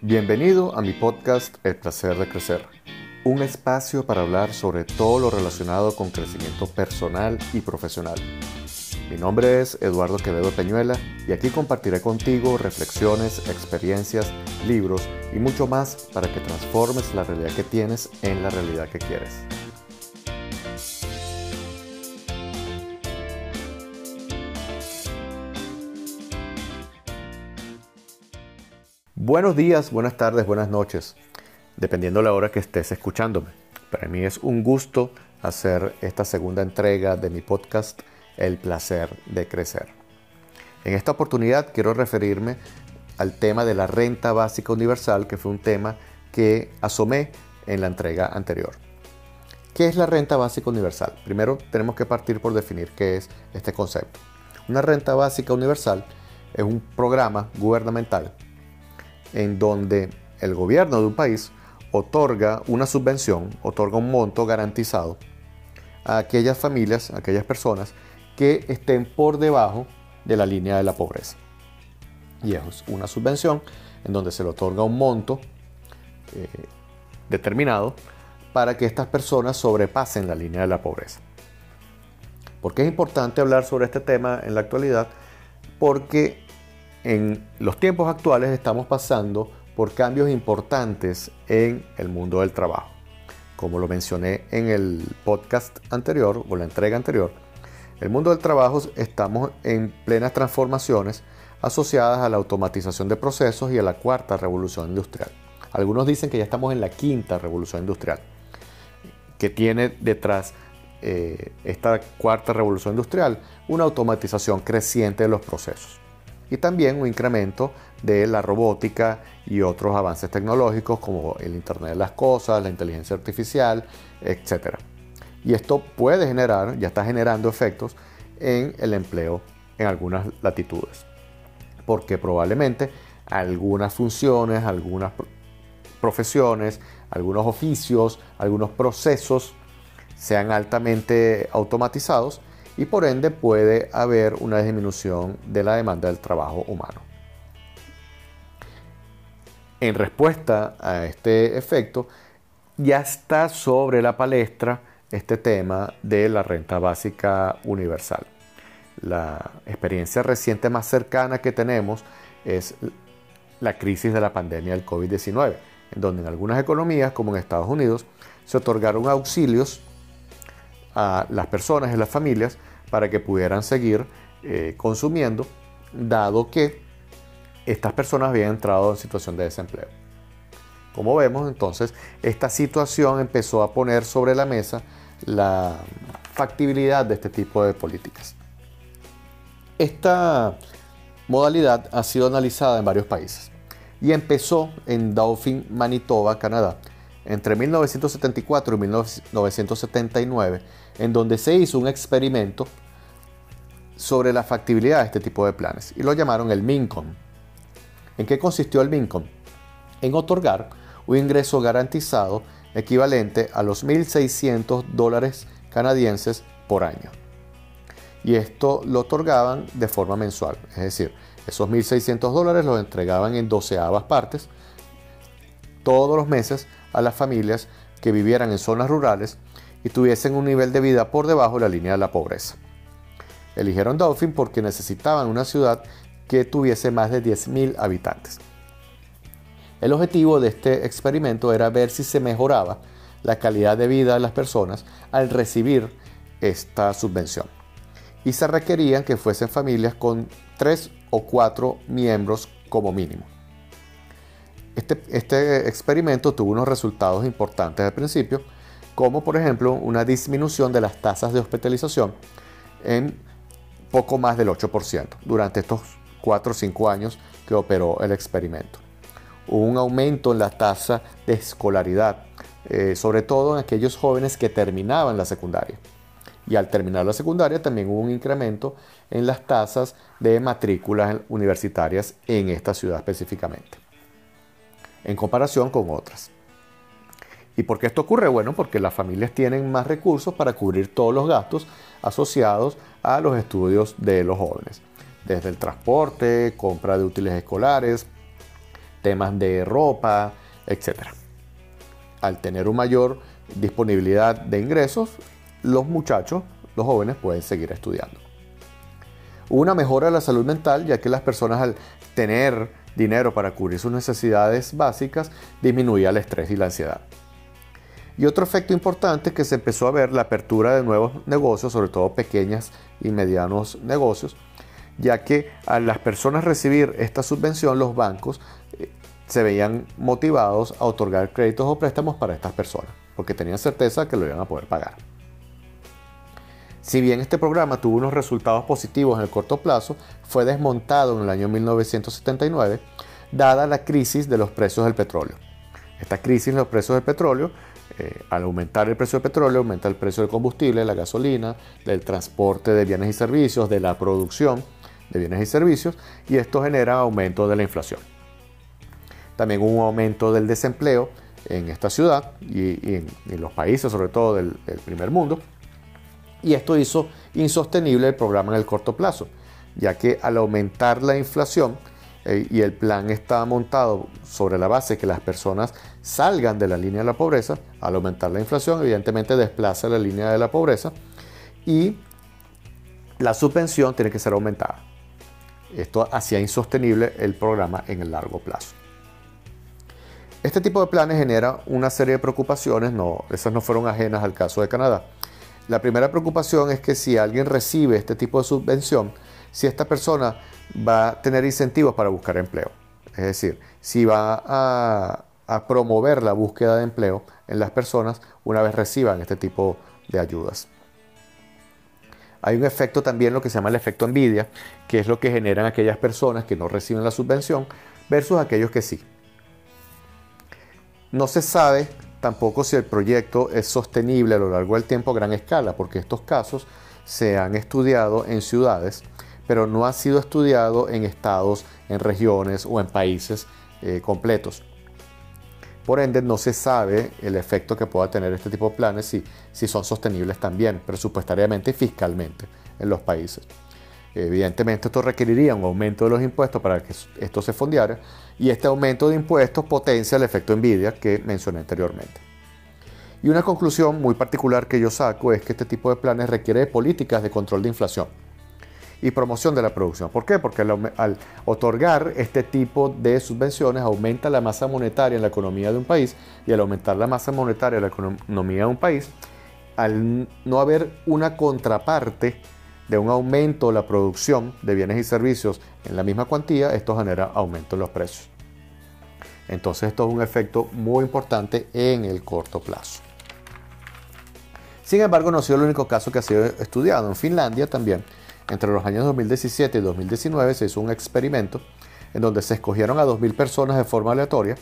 Bienvenido a mi podcast El placer de crecer, un espacio para hablar sobre todo lo relacionado con crecimiento personal y profesional. Mi nombre es Eduardo Quevedo Peñuela y aquí compartiré contigo reflexiones, experiencias, libros y mucho más para que transformes la realidad que tienes en la realidad que quieres. Buenos días, buenas tardes, buenas noches, dependiendo de la hora que estés escuchándome. Para mí es un gusto hacer esta segunda entrega de mi podcast El placer de crecer. En esta oportunidad quiero referirme al tema de la renta básica universal, que fue un tema que asomé en la entrega anterior. ¿Qué es la renta básica universal? Primero tenemos que partir por definir qué es este concepto. Una renta básica universal es un programa gubernamental en donde el gobierno de un país otorga una subvención, otorga un monto garantizado a aquellas familias, a aquellas personas que estén por debajo de la línea de la pobreza. Y es una subvención en donde se le otorga un monto eh, determinado para que estas personas sobrepasen la línea de la pobreza. ¿Por qué es importante hablar sobre este tema en la actualidad? Porque en los tiempos actuales estamos pasando por cambios importantes en el mundo del trabajo. Como lo mencioné en el podcast anterior o la entrega anterior, el mundo del trabajo estamos en plenas transformaciones asociadas a la automatización de procesos y a la cuarta revolución industrial. Algunos dicen que ya estamos en la quinta revolución industrial, que tiene detrás eh, esta cuarta revolución industrial una automatización creciente de los procesos y también un incremento de la robótica y otros avances tecnológicos como el Internet de las Cosas, la inteligencia artificial, etc. Y esto puede generar, ya está generando efectos en el empleo en algunas latitudes, porque probablemente algunas funciones, algunas profesiones, algunos oficios, algunos procesos sean altamente automatizados y por ende puede haber una disminución de la demanda del trabajo humano. En respuesta a este efecto, ya está sobre la palestra este tema de la renta básica universal. La experiencia reciente más cercana que tenemos es la crisis de la pandemia del COVID-19, en donde en algunas economías, como en Estados Unidos, se otorgaron auxilios a las personas y las familias para que pudieran seguir eh, consumiendo, dado que estas personas habían entrado en situación de desempleo. Como vemos, entonces, esta situación empezó a poner sobre la mesa la factibilidad de este tipo de políticas. Esta modalidad ha sido analizada en varios países y empezó en Dauphin, Manitoba, Canadá, entre 1974 y 1979, en donde se hizo un experimento sobre la factibilidad de este tipo de planes y lo llamaron el MINCOM. ¿En qué consistió el MINCOM? En otorgar un ingreso garantizado equivalente a los 1.600 dólares canadienses por año. Y esto lo otorgaban de forma mensual, es decir, esos 1.600 dólares los entregaban en doceavas partes todos los meses a las familias que vivieran en zonas rurales y tuviesen un nivel de vida por debajo de la línea de la pobreza. Eligieron Dauphin porque necesitaban una ciudad que tuviese más de 10.000 habitantes. El objetivo de este experimento era ver si se mejoraba la calidad de vida de las personas al recibir esta subvención. Y se requerían que fuesen familias con tres o cuatro miembros como mínimo. Este, este, experimento tuvo unos resultados importantes al principio, como por ejemplo una disminución de las tasas de hospitalización en poco más del 8% durante estos 4 o 5 años que operó el experimento. Hubo un aumento en la tasa de escolaridad, eh, sobre todo en aquellos jóvenes que terminaban la secundaria. Y al terminar la secundaria también hubo un incremento en las tasas de matrículas universitarias en esta ciudad específicamente en comparación con otras. ¿Y por qué esto ocurre? Bueno, porque las familias tienen más recursos para cubrir todos los gastos asociados a los estudios de los jóvenes, desde el transporte, compra de útiles escolares, temas de ropa, etc. Al tener una mayor disponibilidad de ingresos, los muchachos, los jóvenes pueden seguir estudiando. Una mejora de la salud mental, ya que las personas al tener dinero para cubrir sus necesidades básicas, disminuía el estrés y la ansiedad. Y otro efecto importante que se empezó a ver la apertura de nuevos negocios, sobre todo pequeñas y medianos negocios, ya que a las personas recibir esta subvención, los bancos eh, se veían motivados a otorgar créditos o préstamos para estas personas, porque tenían certeza que lo iban a poder pagar. Si bien este programa tuvo unos resultados positivos en el corto plazo, fue desmontado en el año 1979, dada la crisis de los precios del petróleo. Esta crisis de los precios del petróleo, eh, al aumentar el precio del petróleo, aumenta el precio del combustible, la gasolina, del transporte de bienes y servicios, de la producción de bienes y servicios, y esto genera aumento de la inflación. También un aumento del desempleo en esta ciudad y, en, los países, sobre todo del primer mundo, y esto hizo insostenible el programa en el corto plazo, ya que al aumentar la inflación eh, y el plan está montado sobre la base que las personas salgan de la línea de la pobreza, al aumentar la inflación evidentemente desplaza la línea de la pobreza y la subvención tiene que ser aumentada. Esto hacía insostenible el programa en el largo plazo. Este tipo de planes genera una serie de preocupaciones, no, esas no fueron ajenas al caso de Canadá. La primera preocupación es que si alguien recibe este tipo de subvención, si esta persona va a tener incentivos para buscar empleo. Es decir, si va a, promover la búsqueda de empleo en las personas una vez reciban este tipo de ayudas. Hay un efecto también, lo que se llama el efecto envidia, que es lo que generan aquellas personas que no reciben la subvención versus aquellos que sí. No se sabe tampoco si el proyecto es sostenible a lo largo del tiempo a gran escala, porque estos casos se han estudiado en ciudades, pero no ha sido estudiado en estados, en regiones o en países eh, completos. Por ende, no se sabe el efecto que pueda tener este tipo de planes si, si son sostenibles también, presupuestariamente y fiscalmente en los países. Evidentemente esto requeriría un aumento de los impuestos para que esto se fondeara y este aumento de impuestos potencia el efecto envidia que mencioné anteriormente. Y una conclusión muy particular que yo saco es que este tipo de planes requiere políticas de control de inflación y promoción de la producción. ¿Por qué? Porque al, otorgar este tipo de subvenciones aumenta la masa monetaria en la economía de un país y al aumentar la masa monetaria en la economía de un país, al no haber una contraparte de un aumento de la producción de bienes y servicios en la misma cuantía, esto genera aumento en los precios. Entonces esto es un efecto muy importante en el corto plazo. Sin embargo, no ha sido el único caso que ha sido estudiado. En Finlandia también, entre los años 2017 y 2019, se hizo un experimento en donde se escogieron a 2.000 personas de forma aleatoria.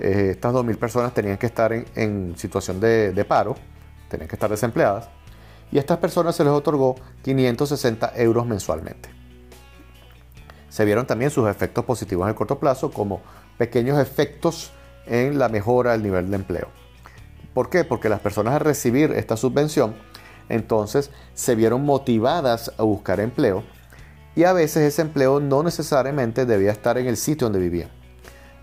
Eh, estas 2.000 personas tenían que estar en, situación de, de paro, tenían que estar desempleadas y a estas personas se les otorgó 560 euros mensualmente. Se vieron también sus efectos positivos en el corto plazo como pequeños efectos en la mejora del nivel de empleo. ¿Por qué? Porque las personas al recibir esta subvención entonces se vieron motivadas a buscar empleo y a veces ese empleo no necesariamente debía estar en el sitio donde vivían.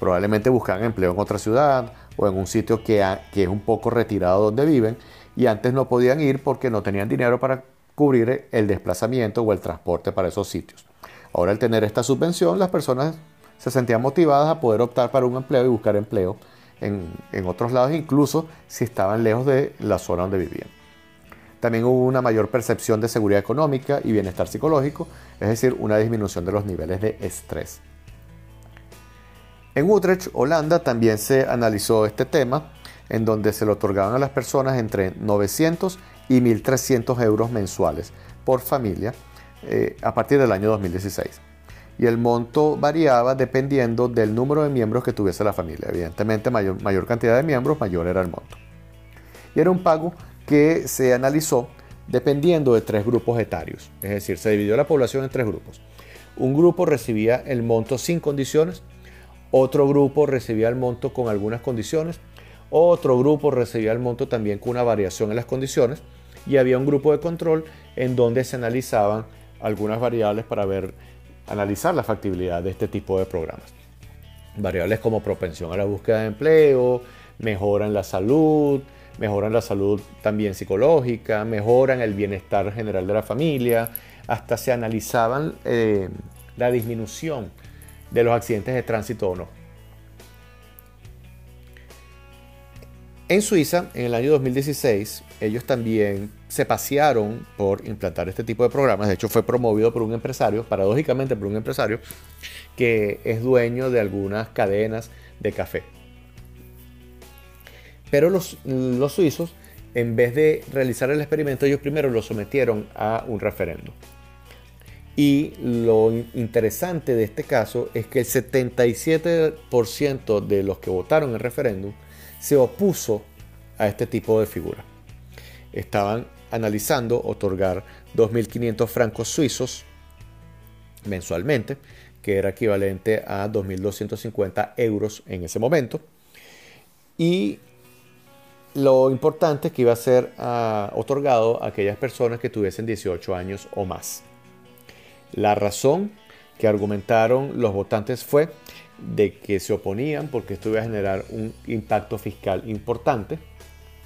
Probablemente buscaban empleo en otra ciudad o en un sitio que, que es un poco retirado donde viven y antes no podían ir porque no tenían dinero para cubrir el desplazamiento o el transporte para esos sitios. Ahora al tener esta subvención las personas se sentían motivadas a poder optar para un empleo y buscar empleo en, en otros lados, incluso si estaban lejos de la zona donde vivían. También hubo una mayor percepción de seguridad económica y bienestar psicológico, es decir, una disminución de los niveles de estrés. En Utrecht, Holanda, también se analizó este tema en donde se le otorgaban a las personas entre 900 y 1.300 euros mensuales por familia eh, a partir del año 2016. Y el monto variaba dependiendo del número de miembros que tuviese la familia. Evidentemente, mayor, mayor cantidad de miembros, mayor era el monto. Y era un pago que se analizó dependiendo de tres grupos etarios. Es decir, se dividió la población en tres grupos. Un grupo recibía el monto sin condiciones, otro grupo recibía el monto con algunas condiciones otro grupo recibía el monto también con una variación en las condiciones y había un grupo de control en donde se analizaban algunas variables para ver, analizar la factibilidad de este tipo de programas. Variables como propensión a la búsqueda de empleo, mejoran la salud, mejoran la salud también psicológica, mejoran el bienestar general de la familia, hasta se analizaban eh, la disminución de los accidentes de tránsito o no. En Suiza, en el año 2016, ellos también se pasearon por implantar este tipo de programas. De hecho, fue promovido por un empresario, paradójicamente por un empresario, que es dueño de algunas cadenas de café. Pero los, suizos, en vez de realizar el experimento, ellos primero lo sometieron a un referendo. Y lo interesante de este caso es que el 77% de los que votaron en referéndum se opuso a este tipo de figura. Estaban analizando otorgar 2.500 francos suizos mensualmente, que era equivalente a 2.250 euros en ese momento. Y lo importante es que iba a ser ah, otorgado a aquellas personas que tuviesen 18 años o más. La razón que argumentaron los votantes fue de que se oponían porque esto iba a generar un impacto fiscal importante.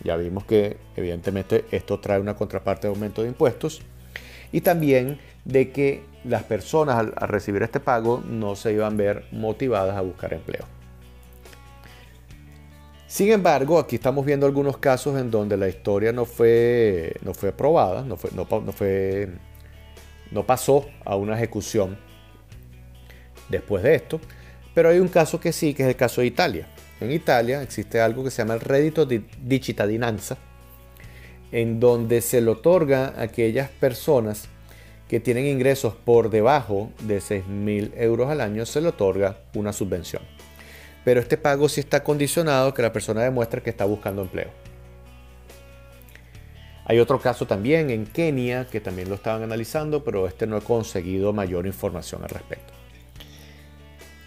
Ya vimos que evidentemente esto trae una contraparte de aumento de impuestos. Y también de que las personas al, recibir este pago no se iban a ver motivadas a buscar empleo. Sin embargo, aquí estamos viendo algunos casos en donde la historia no fue, no fue aprobada, no, fue, no fue no pasó a una ejecución después de esto, pero hay un caso que sí, que es el caso de Italia. En Italia existe algo que se llama el rédito di cittadinanza, en donde se le otorga a aquellas personas que tienen ingresos por debajo de 6.000 euros al año, se le otorga una subvención. Pero este pago sí está condicionado que la persona demuestre que está buscando empleo. Hay otro caso también en Kenia que también lo estaban analizando, pero este no he conseguido mayor información al respecto.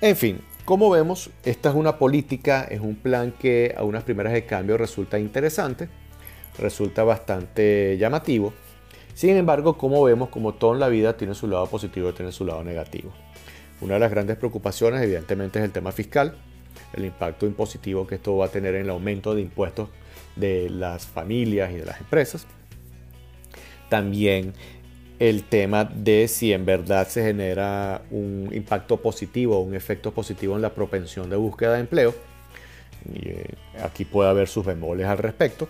En fin, como vemos, esta es una política, es un plan que a unas primeras de cambio resulta interesante, resulta bastante llamativo. Sin embargo, como vemos, como todo en la vida tiene su lado positivo y tiene su lado negativo. Una de las grandes preocupaciones, evidentemente, es el tema fiscal, el impacto impositivo que esto va a tener en el aumento de impuestos de las familias y de las empresas. También el tema de si en verdad se genera un impacto positivo, un efecto positivo en la propensión de búsqueda de empleo. Y, eh, aquí puede haber sus bemoles al respecto.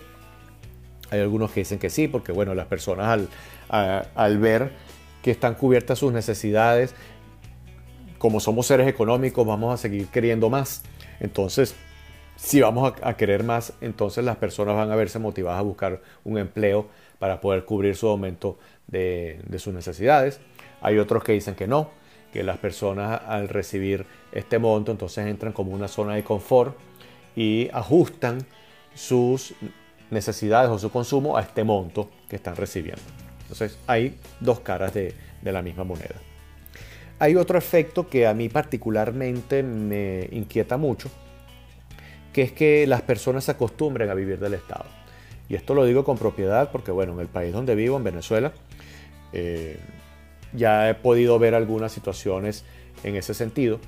Hay algunos que dicen que sí, porque bueno, las personas al, al ver que están cubiertas sus necesidades, como somos seres económicos, vamos a seguir queriendo más. Entonces, si vamos a, querer más, entonces las personas van a verse motivadas a buscar un empleo para poder cubrir su aumento de, sus necesidades. Hay otros que dicen que no, que las personas al recibir este monto entonces entran como una zona de confort y ajustan sus necesidades o su consumo a este monto que están recibiendo. Entonces hay dos caras de, de la misma moneda. Hay otro efecto que a mí particularmente me inquieta mucho que es que las personas se acostumbren a vivir del Estado. Y esto lo digo con propiedad porque, bueno, en el país donde vivo, en Venezuela, eh, ya he podido ver algunas situaciones en ese sentido.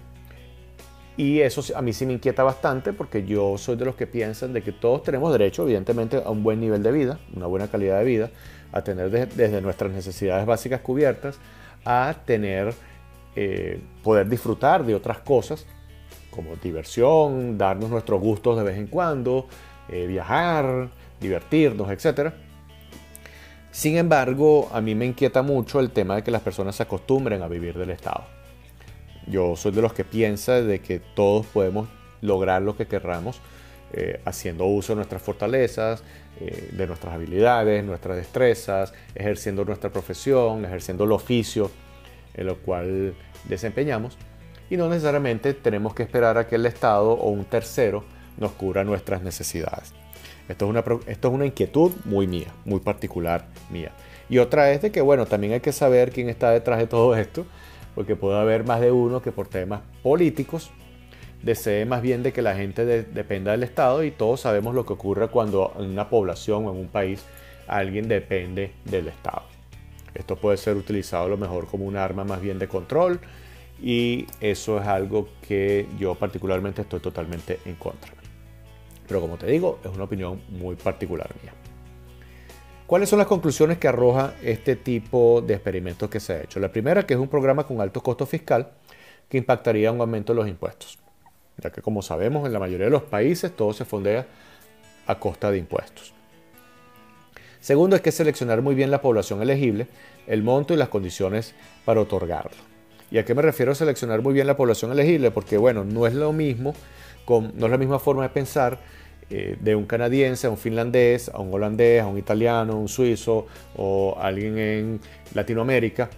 Y eso a mí sí me inquieta bastante porque yo soy de los que piensan de que todos tenemos derecho, evidentemente, a un buen nivel de vida, una buena calidad de vida, a tener desde nuestras necesidades básicas cubiertas, a tener, eh, poder disfrutar de otras cosas como diversión, darnos nuestros gustos de vez en cuando, eh, viajar, divertirnos, etc. Sin embargo, a mí me inquieta mucho el tema de que las personas se acostumbren a vivir del Estado. Yo soy de los que piensa de que todos podemos lograr lo que querramos eh, haciendo uso de nuestras fortalezas, eh, de nuestras habilidades, nuestras destrezas, ejerciendo nuestra profesión, ejerciendo el oficio en lo cual desempeñamos y no necesariamente tenemos que esperar a que el Estado o un tercero nos cubra nuestras necesidades. Esto es, una, esto es una inquietud muy mía, muy particular mía. Y otra es de que, bueno, también hay que saber quién está detrás de todo esto, porque puede haber más de uno que por temas políticos desee más bien de que la gente dependa del Estado y todos sabemos lo que ocurre cuando en una población o en un país alguien depende del Estado. Esto puede ser utilizado a lo mejor como un arma más bien de control y eso es algo que yo particularmente estoy totalmente en contra. Pero como te digo, es una opinión muy particular mía. ¿Cuáles son las conclusiones que arroja este tipo de experimentos que se ha hecho? La primera, que es un programa con alto costo fiscal que impactaría un aumento de los impuestos, ya que como sabemos en la mayoría de los países todo se fondea a costa de impuestos. Segundo, es que seleccionar muy bien la población elegible, el monto y las condiciones para otorgarlo. ¿Y a qué me refiero seleccionar muy bien la población elegible? Porque bueno, no es lo mismo, no es la misma forma de pensar eh, de un canadiense a un finlandés, a un holandés, a un italiano, a un suizo o alguien en Latinoamérica,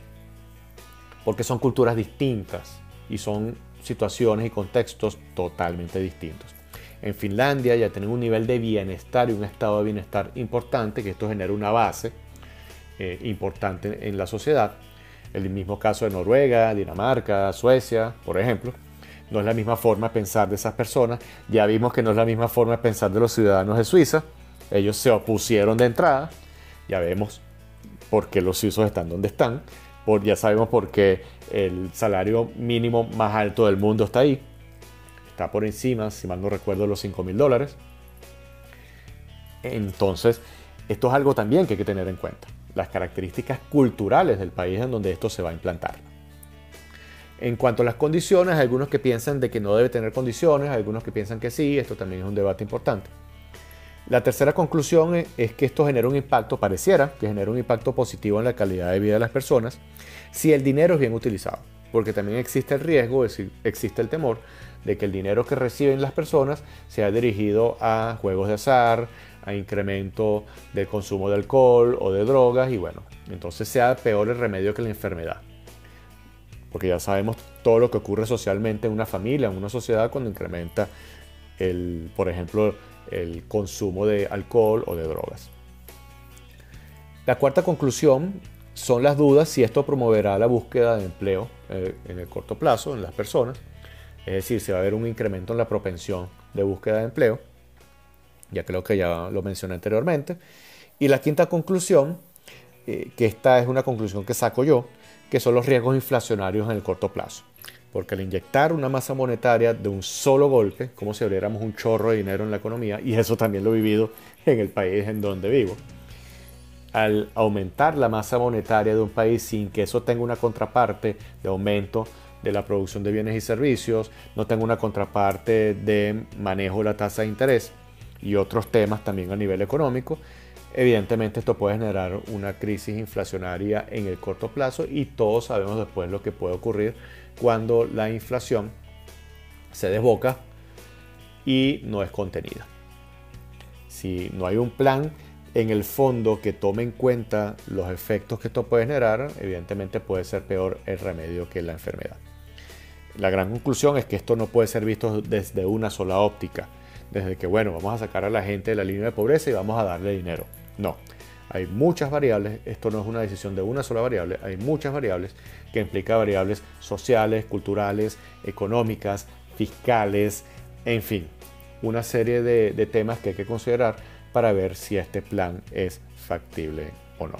porque son culturas distintas y son situaciones y contextos totalmente distintos. En Finlandia ya tienen un nivel de bienestar y un estado de bienestar importante, que esto genera una base eh, importante en la sociedad. El mismo caso de Noruega, Dinamarca, Suecia, por ejemplo. No es la misma forma de pensar de esas personas. Ya vimos que no es la misma forma de pensar de los ciudadanos de Suiza. Ellos se opusieron de entrada. Ya vemos por qué los suizos están donde están. Ya sabemos por qué el salario mínimo más alto del mundo está ahí. Está por encima, si mal no recuerdo, los 5 mil dólares. Entonces, esto es algo también que hay que tener en cuenta. Las características culturales del país en donde esto se va a implantar. En cuanto a las condiciones, algunos que piensan de que no debe tener condiciones, algunos que piensan que sí, esto también es un debate importante. La tercera conclusión es que esto genera un impacto, pareciera que genera un impacto positivo en la calidad de vida de las personas si el dinero es bien utilizado, porque también existe el riesgo, existe el temor de que el dinero que reciben las personas sea dirigido a juegos de azar, a incremento del consumo de alcohol o de drogas y bueno, entonces sea peor el remedio que la enfermedad. Porque ya sabemos todo lo que ocurre socialmente en una familia, en una sociedad cuando incrementa el, por ejemplo, el consumo de alcohol o de drogas. La cuarta conclusión son las dudas si esto promoverá la búsqueda de empleo eh, en el corto plazo en las personas, es decir, si va a haber un incremento en la propensión de búsqueda de empleo, ya creo que ya lo mencioné anteriormente. Y la quinta conclusión, eh, que esta es una conclusión que saco yo, que son los riesgos inflacionarios en el corto plazo porque al inyectar una masa monetaria de un solo golpe, como si abriéramos un chorro de dinero en la economía, y eso también lo he vivido en el país en donde vivo, al aumentar la masa monetaria de un país sin que eso tenga una contraparte de aumento de la producción de bienes y servicios, no tenga una contraparte de manejo de la tasa de interés y otros temas también a nivel económico, evidentemente esto puede generar una crisis inflacionaria en el corto plazo y todos sabemos después lo que puede ocurrir cuando la inflación se desboca y no es contenida. Si no hay un plan en el fondo que tome en cuenta los efectos que esto puede generar, evidentemente puede ser peor el remedio que la enfermedad. La gran conclusión es que esto no puede ser visto desde una sola óptica, desde que, bueno, vamos a sacar a la gente de la línea de pobreza y vamos a darle dinero. No, hay muchas variables, esto no es una decisión de una sola variable, hay muchas variables que implican variables sociales, culturales, económicas, fiscales, en fin, una serie de, temas que hay que considerar para ver si este plan es factible o no.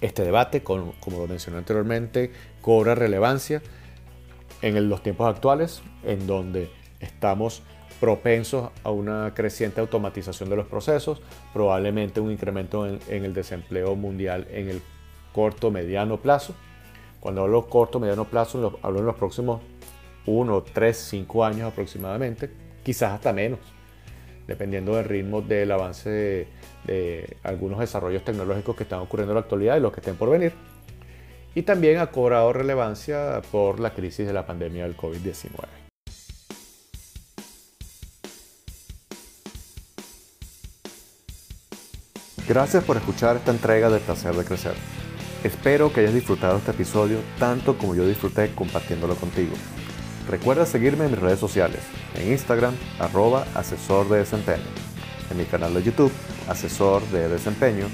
Este debate, como, lo mencioné anteriormente, cobra relevancia en los tiempos actuales, en donde estamos propensos a una creciente automatización de los procesos, probablemente un incremento en, el desempleo mundial en el corto, mediano plazo. Cuando hablo corto, mediano plazo, hablo en los próximos 1, 3, 5 años aproximadamente, quizás hasta menos, dependiendo del ritmo del avance de, de algunos desarrollos tecnológicos que están ocurriendo en la actualidad y los que estén por venir. Y también ha cobrado relevancia por la crisis de la pandemia del COVID-19. Gracias por escuchar esta entrega de Placer de Crecer. Espero que hayas disfrutado este episodio tanto como yo disfruté compartiéndolo contigo. Recuerda seguirme en mis redes sociales, en Instagram, arroba asesor de desempeño, en mi canal de YouTube, asesor de desempeño,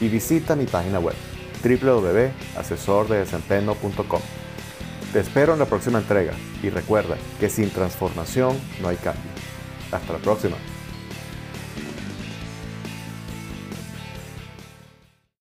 y visita mi página web, www.asesordedesempeño.com. Te espero en la próxima entrega y recuerda que sin transformación no hay cambio. Hasta la próxima.